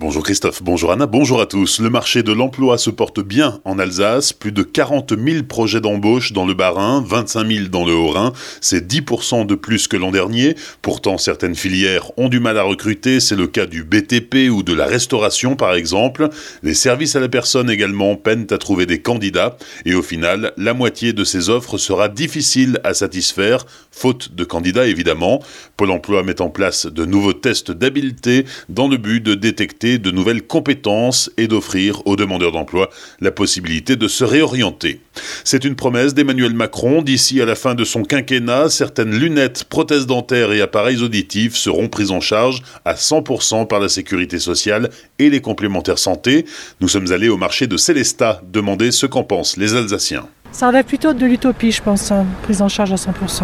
Bonjour Christophe, bonjour Anna, bonjour à tous. Le marché de l'emploi se porte bien en Alsace. Plus de 40 000 projets d'embauche dans le Bas-Rhin, 25 000 dans le Haut-Rhin. C'est 10% de plus que l'an dernier. Pourtant, certaines filières ont du mal à recruter. C'est le cas du BTP ou de la restauration par exemple. Les services à la personne également peinent à trouver des candidats. Et au final, la moitié de ces offres sera difficile à satisfaire, faute de candidats évidemment. Pôle emploi met en place de nouveaux tests d'habileté dans le but de détecter de nouvelles compétences et d'offrir aux demandeurs d'emploi la possibilité de se réorienter. C'est une promesse d'Emmanuel Macron. D'ici à la fin de son quinquennat, certaines lunettes, prothèses dentaires et appareils auditifs seront pris en charge à 100% par la sécurité sociale et les complémentaires santé. Nous sommes allés au marché de Célestat demander ce qu'en pensent les Alsaciens. Ça relève plutôt de l'utopie, je pense, hein, prise en charge à 100%.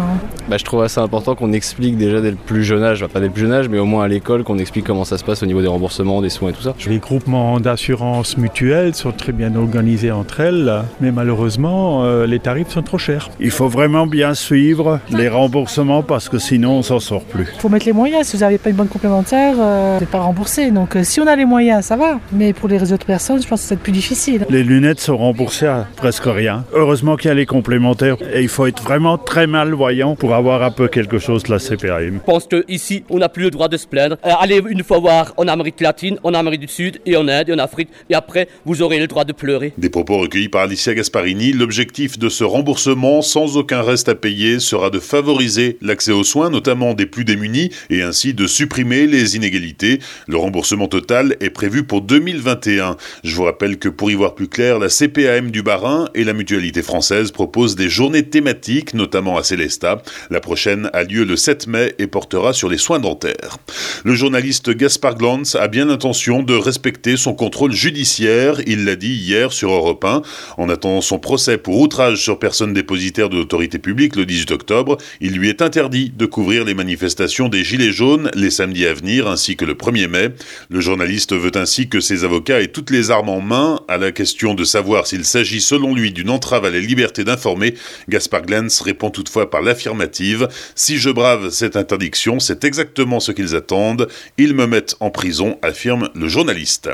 Bah, je trouve assez important qu'on explique déjà dès le plus jeune âge, pas dès le plus jeune âge, mais au moins à l'école, qu'on explique comment ça se passe au niveau des remboursements, des soins et tout ça. Les groupements d'assurance mutuelle sont très bien organisés entre elles, mais malheureusement, euh, les tarifs sont trop chers. Il faut vraiment bien suivre les remboursements parce que sinon on s'en sort plus. Il faut mettre les moyens. Si vous n'avez pas une bonne complémentaire, euh, vous n'êtes pas remboursé. Donc euh, si on a les moyens, ça va. Mais pour les autres personnes, je pense que c'est plus difficile. Les lunettes sont remboursées à presque rien. Heureusement qu'il y a les complémentaires et il faut être vraiment très malvoyant pour avoir un peu quelque chose de la CPAM. Je pense qu'ici, on n'a plus le droit de se plaindre. allez une fois voir en Amérique latine, en Amérique du Sud et en Inde et en Afrique. Et après, vous aurez le droit de pleurer. Des propos recueillis par Alicia Gasparini. L'objectif de ce remboursement, sans aucun reste à payer, sera de favoriser l'accès aux soins, notamment des plus démunis, et ainsi de supprimer les inégalités. Le remboursement total est prévu pour 2021. Je vous rappelle que pour y voir plus clair, la CPAM du Barin et la Mutualité française proposent des journées thématiques, notamment à Célestat. La prochaine a lieu le 7 mai et portera sur les soins dentaires. Le journaliste Gaspard Glantz a bien l'intention de respecter son contrôle judiciaire. Il l'a dit hier sur Europe 1. En attendant son procès pour outrage sur personne dépositaire de l'autorité publique le 18 octobre, il lui est interdit de couvrir les manifestations des Gilets jaunes les samedis à venir ainsi que le 1er mai. Le journaliste veut ainsi que ses avocats aient toutes les armes en main à la question de savoir s'il s'agit selon lui d'une entrave à la liberté d'informer. Gaspard Glantz répond toutefois par l'affirmative. Si je brave cette interdiction, c'est exactement ce qu'ils attendent. Ils me mettent en prison, affirme le journaliste.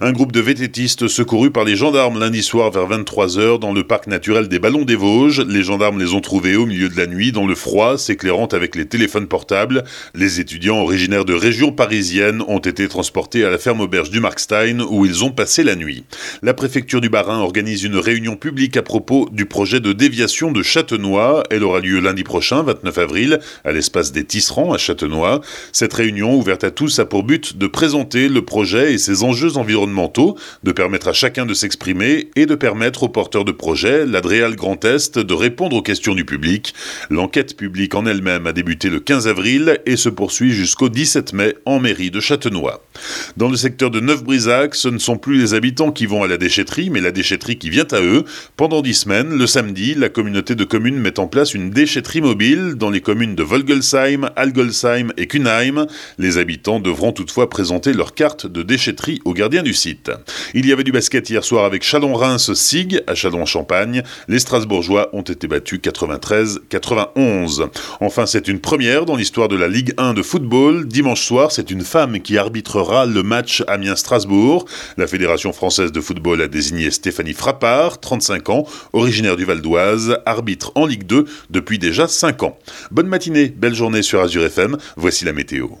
Un groupe de vététistes secourus par les gendarmes lundi soir vers 23h dans le parc naturel des Ballons des Vosges. Les gendarmes les ont trouvés au milieu de la nuit dans le froid, s'éclairant avec les téléphones portables. Les étudiants originaires de régions parisiennes ont été transportés à la ferme auberge du Markstein où ils ont passé la nuit. La préfecture du Bas-Rhin organise une réunion publique à propos du projet de déviation de Châtenois. Elle aura lieu lundi prochain, 29 avril, à l'espace des Tisserands à Châtenois. Cette réunion ouverte à tous a pour but de présenter le projet et ses enjeux environnementaux, de permettre à chacun de s'exprimer et de permettre aux porteurs de projets, l'Adréal Grand Est, de répondre aux questions du public. L'enquête publique en elle-même a débuté le 15 avril et se poursuit jusqu'au 17 mai en mairie de Châtenois. Dans le secteur de Neuf-Brisac, ce ne sont plus les habitants qui vont à la déchetterie, mais la déchetterie qui vient à eux. Pendant 10 le samedi, la communauté de communes met en place une déchetterie mobile dans les communes de Volgelsheim, Algolsheim et Kunheim. Les habitants devront toutefois présenter leur carte de déchetterie aux gardiens du site. Il y avait du basket hier soir avec Chalon-Reims-Sig à Chalon-Champagne. Les Strasbourgeois ont été battus 93-91. Enfin, c'est une première dans l'histoire de la Ligue 1 de football. Dimanche soir, c'est une femme qui arbitrera le match Amiens-Strasbourg. La Fédération française de football a désigné Stéphanie Frappard, 35 ans, originaire du Val d'Oise, arbitre en Ligue 2 depuis déjà 5 ans. Bonne matinée, belle journée sur Azure FM, voici la météo.